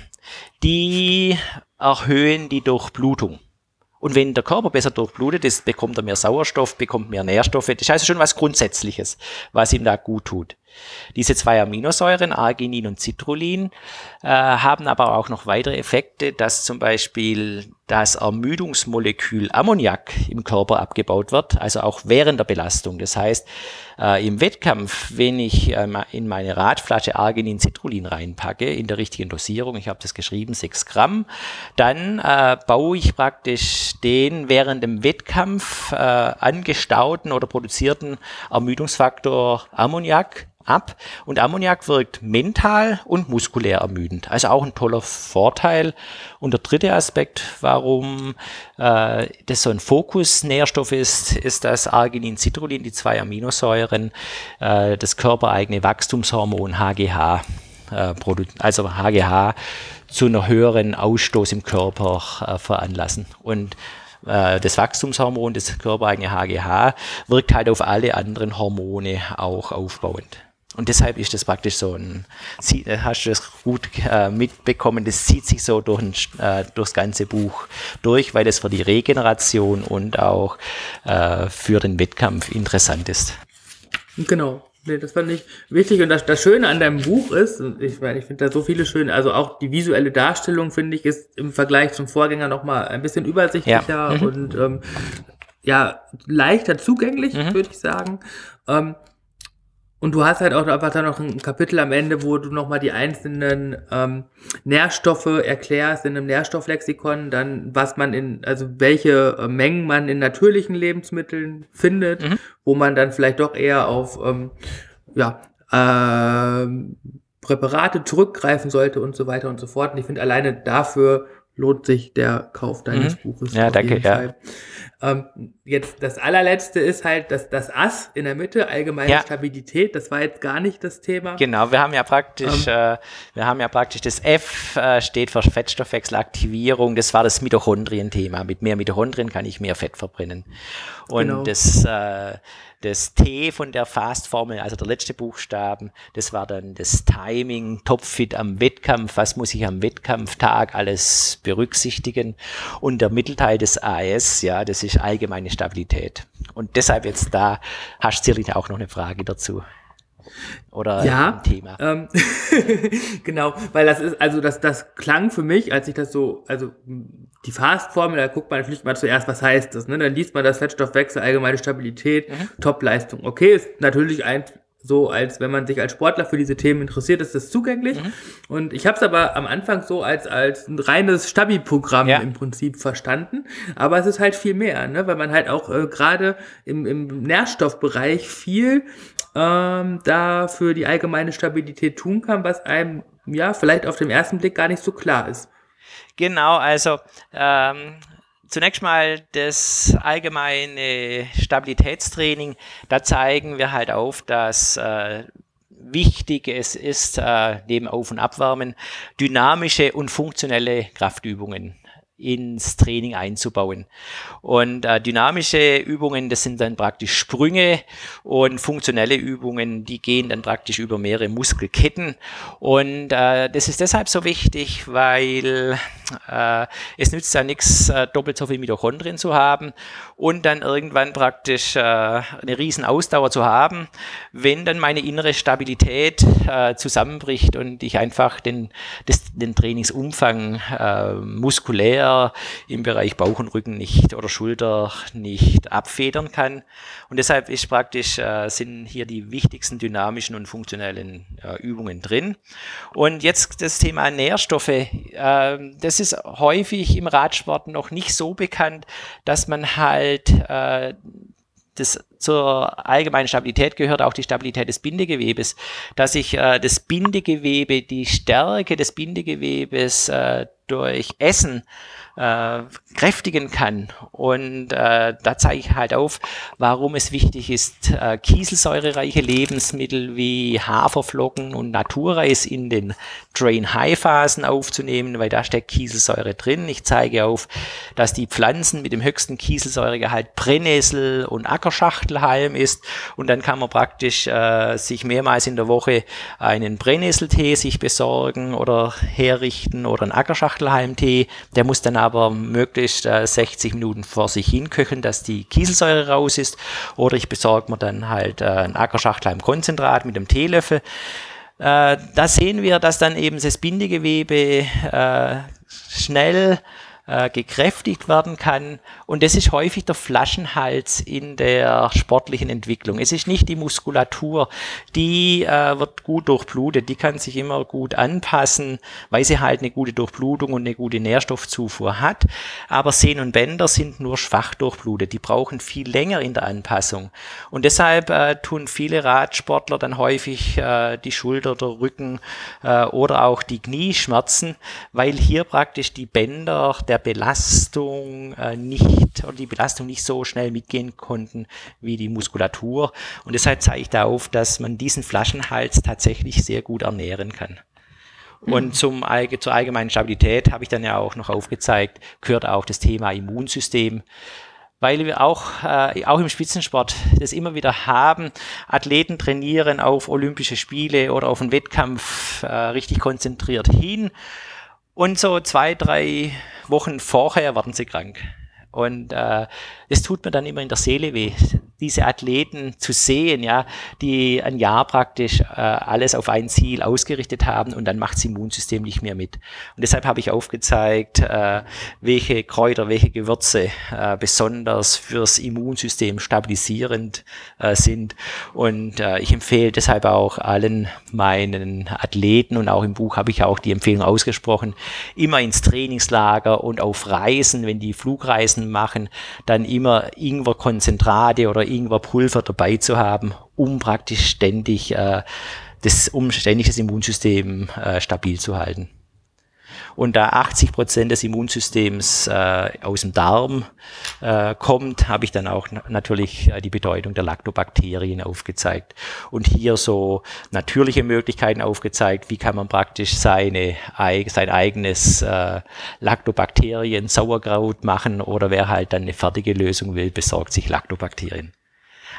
die erhöhen die Durchblutung. Und wenn der Körper besser durchblutet ist, bekommt er mehr Sauerstoff, bekommt mehr Nährstoffe. Das also schon was Grundsätzliches, was ihm da gut tut. Diese zwei Aminosäuren, Arginin und Citrullin, äh, haben aber auch noch weitere Effekte, dass zum Beispiel das Ermüdungsmolekül Ammoniak im Körper abgebaut wird, also auch während der Belastung. Das heißt, äh, im Wettkampf, wenn ich äh, in meine Radflasche Arginin Citrullin reinpacke, in der richtigen Dosierung, ich habe das geschrieben, 6 Gramm, dann äh, baue ich praktisch den während dem Wettkampf äh, angestauten oder produzierten Ermüdungsfaktor Ammoniak ab. Und Ammoniak wirkt mental und muskulär ermüdend. Also auch ein toller Vorteil. Und der dritte Aspekt, warum äh, das so ein Fokus-Nährstoff ist, ist, dass Arginin, Citrullin, die zwei Aminosäuren, äh, das körpereigene Wachstumshormon HGH, äh, also HGH, zu einer höheren Ausstoß im Körper äh, veranlassen. Und äh, das Wachstumshormon, das körpereigene HGH, wirkt halt auf alle anderen Hormone auch aufbauend. Und deshalb ist das praktisch so ein, äh, hast du das gut äh, mitbekommen, das zieht sich so durch ein, äh, durchs ganze Buch durch, weil das für die Regeneration und auch äh, für den Wettkampf interessant ist. Genau. Nee, das fand ich wichtig. Und das, das Schöne an deinem Buch ist, ich meine, ich finde da so viele schöne, also auch die visuelle Darstellung, finde ich, ist im Vergleich zum Vorgänger nochmal ein bisschen übersichtlicher ja. mhm. und ähm, ja, leichter zugänglich, mhm. würde ich sagen. Ähm, und du hast halt auch einfach dann noch ein Kapitel am Ende, wo du nochmal die einzelnen ähm, Nährstoffe erklärst in einem Nährstofflexikon, dann was man in, also welche äh, Mengen man in natürlichen Lebensmitteln findet, mhm. wo man dann vielleicht doch eher auf ähm, ja, äh, Präparate zurückgreifen sollte und so weiter und so fort. Und ich finde alleine dafür lohnt sich der Kauf deines mhm. Buches. Ja, danke. Ja. Ähm, jetzt das allerletzte ist halt das, das Ass in der Mitte, allgemeine ja. Stabilität. Das war jetzt gar nicht das Thema. Genau, wir haben ja praktisch, ähm, äh, wir haben ja praktisch das F äh, steht für Fettstoffwechselaktivierung. Das war das Mitochondrien-Thema. Mit mehr Mitochondrien kann ich mehr Fett verbrennen. Und genau. das äh, das T von der Fast-Formel, also der letzte Buchstaben, das war dann das Timing, Topfit am Wettkampf, was muss ich am Wettkampftag alles berücksichtigen. Und der Mittelteil des AS, ja, das ist allgemeine Stabilität. Und deshalb jetzt da hast du sicherlich auch noch eine Frage dazu oder ja, Thema. Ähm, genau, weil das ist, also das, das klang für mich, als ich das so, also die Fast-Formel, da guckt man natürlich mal zuerst, was heißt das, ne? Dann liest man das Fettstoffwechsel, allgemeine Stabilität, mhm. Top-Leistung. Okay, ist natürlich ein, so, als wenn man sich als Sportler für diese Themen interessiert, ist das zugänglich. Mhm. Und ich habe es aber am Anfang so als, als ein reines Stabi-Programm ja. im Prinzip verstanden. Aber es ist halt viel mehr, ne? weil man halt auch äh, gerade im, im Nährstoffbereich viel ähm, da die allgemeine Stabilität tun kann, was einem ja vielleicht auf den ersten Blick gar nicht so klar ist. Genau, also ähm, zunächst mal das allgemeine Stabilitätstraining. Da zeigen wir halt auf, dass äh, wichtig es ist, äh, neben Auf- und Abwärmen, dynamische und funktionelle Kraftübungen ins Training einzubauen. Und äh, dynamische Übungen, das sind dann praktisch Sprünge und funktionelle Übungen, die gehen dann praktisch über mehrere Muskelketten. Und äh, das ist deshalb so wichtig, weil äh, es nützt ja nichts, äh, doppelt so viel Mitochondrien zu haben und dann irgendwann praktisch äh, eine riesen Ausdauer zu haben, wenn dann meine innere Stabilität äh, zusammenbricht und ich einfach den, das, den Trainingsumfang äh, muskulär im Bereich Bauch und Rücken nicht oder Schulter nicht abfedern kann. Und deshalb ist praktisch, äh, sind hier die wichtigsten dynamischen und funktionellen äh, Übungen drin. Und jetzt das Thema Nährstoffe. Äh, das ist häufig im Radsport noch nicht so bekannt, dass man halt äh, das zur allgemeinen Stabilität gehört auch die Stabilität des Bindegewebes, dass ich äh, das Bindegewebe, die Stärke des Bindegewebes äh, durch Essen äh, kräftigen kann. Und äh, da zeige ich halt auf, warum es wichtig ist, äh, kieselsäurereiche Lebensmittel wie Haferflocken und Naturreis in den Drain-High-Phasen aufzunehmen, weil da steckt Kieselsäure drin. Ich zeige auf, dass die Pflanzen mit dem höchsten Kieselsäuregehalt Brennnessel und Ackerschachtelhalm ist. Und dann kann man praktisch äh, sich mehrmals in der Woche einen Brennnesseltee sich besorgen oder herrichten oder einen Ackerschachtelhalmtee. Der muss dann aber aber möglichst äh, 60 Minuten vor sich hin köcheln, dass die Kieselsäure raus ist. Oder ich besorge mir dann halt äh, ein Ackerschachtelheim-Konzentrat mit einem Teelöffel. Äh, da sehen wir, dass dann eben das Bindegewebe äh, schnell äh, gekräftigt werden kann. Und das ist häufig der Flaschenhals in der sportlichen Entwicklung. Es ist nicht die Muskulatur, die äh, wird gut durchblutet, die kann sich immer gut anpassen, weil sie halt eine gute Durchblutung und eine gute Nährstoffzufuhr hat. Aber Sehnen und Bänder sind nur schwach durchblutet, die brauchen viel länger in der Anpassung. Und deshalb äh, tun viele Radsportler dann häufig äh, die Schulter, der Rücken äh, oder auch die Knieschmerzen, weil hier praktisch die Bänder der der Belastung äh, nicht oder die Belastung nicht so schnell mitgehen konnten wie die Muskulatur. Und deshalb zeige ich da auf, dass man diesen Flaschenhals tatsächlich sehr gut ernähren kann. Und mhm. zum, zur allgemeinen Stabilität habe ich dann ja auch noch aufgezeigt, gehört auch das Thema Immunsystem weil wir auch, äh, auch im Spitzensport das immer wieder haben. Athleten trainieren auf Olympische Spiele oder auf einen Wettkampf äh, richtig konzentriert hin und so zwei, drei Wochen vorher werden sie krank. Und äh, es tut mir dann immer in der Seele weh, diese Athleten zu sehen, ja, die ein Jahr praktisch äh, alles auf ein Ziel ausgerichtet haben und dann macht das Immunsystem nicht mehr mit. Und deshalb habe ich aufgezeigt, äh, welche Kräuter, welche Gewürze äh, besonders fürs Immunsystem stabilisierend äh, sind. Und äh, ich empfehle deshalb auch allen meinen Athleten und auch im Buch habe ich auch die Empfehlung ausgesprochen, immer ins Trainingslager und auf Reisen, wenn die Flugreisen machen, dann immer Ingwerkonzentrate oder Ingwerpulver dabei zu haben, um praktisch ständig äh, das, um ständig das Immunsystem äh, stabil zu halten. Und da 80 Prozent des Immunsystems äh, aus dem Darm äh, kommt, habe ich dann auch natürlich äh, die Bedeutung der Lactobakterien aufgezeigt. Und hier so natürliche Möglichkeiten aufgezeigt, wie kann man praktisch seine, sein eigenes äh, Lactobakterien-Sauerkraut machen oder wer halt dann eine fertige Lösung will, besorgt sich Lactobakterien.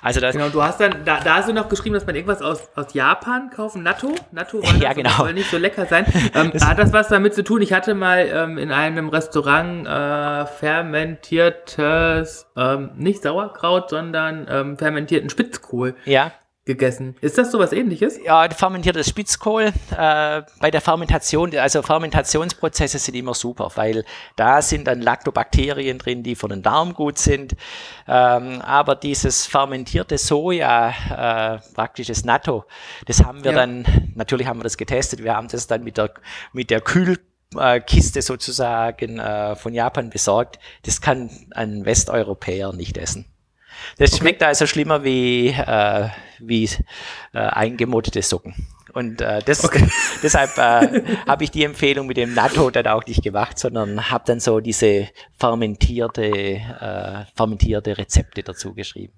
Also das genau, du hast dann, da, da hast du noch geschrieben, dass man irgendwas aus, aus Japan kaufen, Natto? Natto war ja, genau. soll nicht so lecker sein. Ähm, hat das was damit zu tun? Ich hatte mal ähm, in einem Restaurant äh, fermentiertes, ähm, nicht Sauerkraut, sondern ähm, fermentierten Spitzkohl. Ja gegessen. Ist das so was ähnliches? Ja, fermentiertes Spitzkohl. Äh, bei der Fermentation, also Fermentationsprozesse sind immer super, weil da sind dann Lactobakterien drin, die für den Darm gut sind. Ähm, aber dieses fermentierte Soja, äh, praktisch das Natto, das haben wir ja. dann, natürlich haben wir das getestet, wir haben das dann mit der, mit der Kühl Kiste sozusagen äh, von Japan besorgt. Das kann ein Westeuropäer nicht essen. Das okay. schmeckt also schlimmer wie, äh, wie äh, eingemottete Socken. Und äh, das, okay. deshalb äh, habe ich die Empfehlung mit dem Natto dann auch nicht gemacht, sondern habe dann so diese fermentierte, äh, fermentierte Rezepte dazu geschrieben.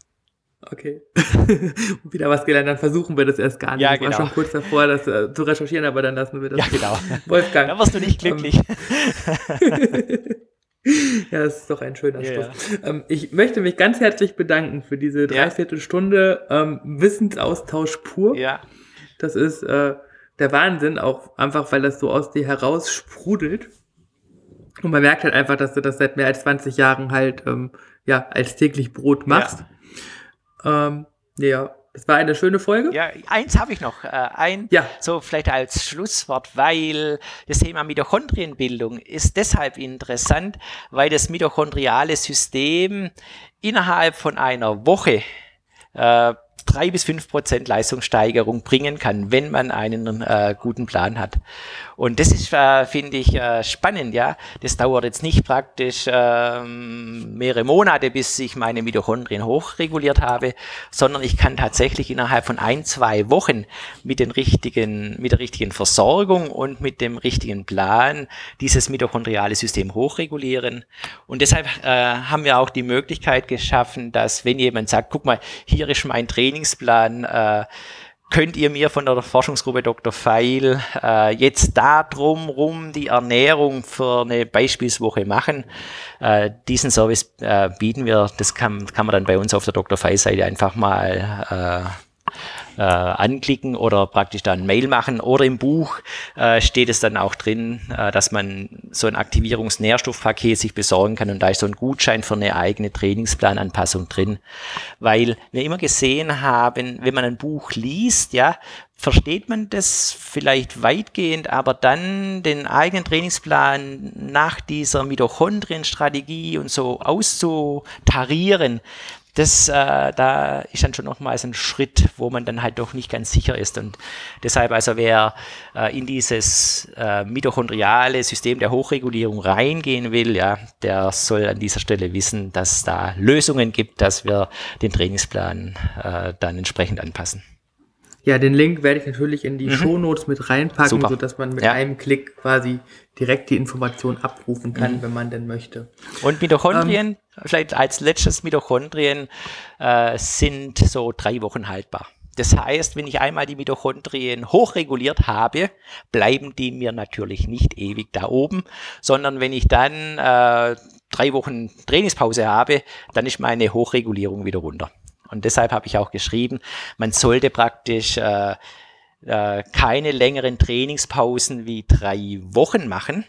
Okay. Wieder was gelernt, dann versuchen wir das erst gar nicht. Ja, genau. Ich war schon kurz davor, das äh, zu recherchieren, aber dann lassen wir das. Ja, genau. Wolfgang. Da wirst du nicht glücklich. ja, das ist doch ein schöner Schluss. Ja. Ähm, ich möchte mich ganz herzlich bedanken für diese Dreiviertelstunde ähm, Wissensaustausch pur. Ja. Das ist äh, der Wahnsinn, auch einfach, weil das so aus dir heraus sprudelt. Und man merkt halt einfach, dass du das seit mehr als 20 Jahren halt ähm, ja als täglich Brot machst. Ja. Ähm, ja, das war eine schöne Folge. Ja, eins habe ich noch. Äh, ein, ja. so vielleicht als Schlusswort, weil das Thema Mitochondrienbildung ist deshalb interessant, weil das mitochondriale System innerhalb von einer Woche äh, drei bis fünf Prozent Leistungssteigerung bringen kann, wenn man einen äh, guten Plan hat. Und das ist, äh, finde ich, äh, spannend, ja. Das dauert jetzt nicht praktisch ähm, mehrere Monate, bis ich meine Mitochondrien hochreguliert habe, sondern ich kann tatsächlich innerhalb von ein, zwei Wochen mit den richtigen, mit der richtigen Versorgung und mit dem richtigen Plan dieses mitochondriale System hochregulieren. Und deshalb äh, haben wir auch die Möglichkeit geschaffen, dass wenn jemand sagt, guck mal, hier ist mein Trainingsplan, äh, könnt ihr mir von der Forschungsgruppe Dr. Feil äh, jetzt da drumrum die Ernährung für eine Beispielswoche machen. Äh, diesen Service äh, bieten wir, das kann, kann man dann bei uns auf der Dr. Feil-Seite einfach mal äh, äh, anklicken oder praktisch dann Mail machen. Oder im Buch äh, steht es dann auch drin, äh, dass man so ein Aktivierungsnährstoffpaket sich besorgen kann und da ist so ein Gutschein für eine eigene Trainingsplananpassung drin. Weil wir immer gesehen haben, wenn man ein Buch liest, ja, versteht man das vielleicht weitgehend, aber dann den eigenen Trainingsplan nach dieser Mitochondrienstrategie und so auszutarieren, das, äh, da ist dann schon nochmals ein Schritt, wo man dann halt doch nicht ganz sicher ist. Und deshalb, also wer äh, in dieses äh, mitochondriale System der Hochregulierung reingehen will, ja, der soll an dieser Stelle wissen, dass da Lösungen gibt, dass wir den Trainingsplan äh, dann entsprechend anpassen. Ja, den Link werde ich natürlich in die mhm. Shownotes mit reinpacken, Super. sodass man mit ja. einem Klick quasi direkt die Information abrufen kann, mhm. wenn man denn möchte. Und Mitochondrien, ähm, vielleicht als letztes Mitochondrien, äh, sind so drei Wochen haltbar. Das heißt, wenn ich einmal die Mitochondrien hochreguliert habe, bleiben die mir natürlich nicht ewig da oben, sondern wenn ich dann äh, drei Wochen Trainingspause habe, dann ist meine Hochregulierung wieder runter. Und deshalb habe ich auch geschrieben, man sollte praktisch äh, äh, keine längeren Trainingspausen wie drei Wochen machen.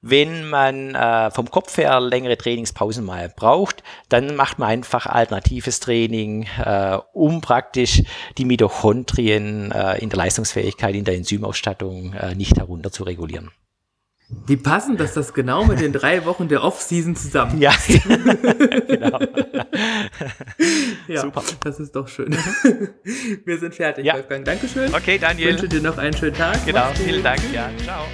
Wenn man äh, vom Kopf her längere Trainingspausen mal braucht, dann macht man einfach alternatives Training, äh, um praktisch die Mitochondrien äh, in der Leistungsfähigkeit, in der Enzymausstattung äh, nicht herunter zu regulieren. Wie passend, dass das genau mit den drei Wochen der Off-Season zusammen. Ja, genau. ja, Super. Das ist doch schön. Wir sind fertig, ja. Wolfgang. Dankeschön. Okay, Daniel. Ich wünsche dir noch einen schönen Tag. Genau, vielen Dank. Ja, ciao.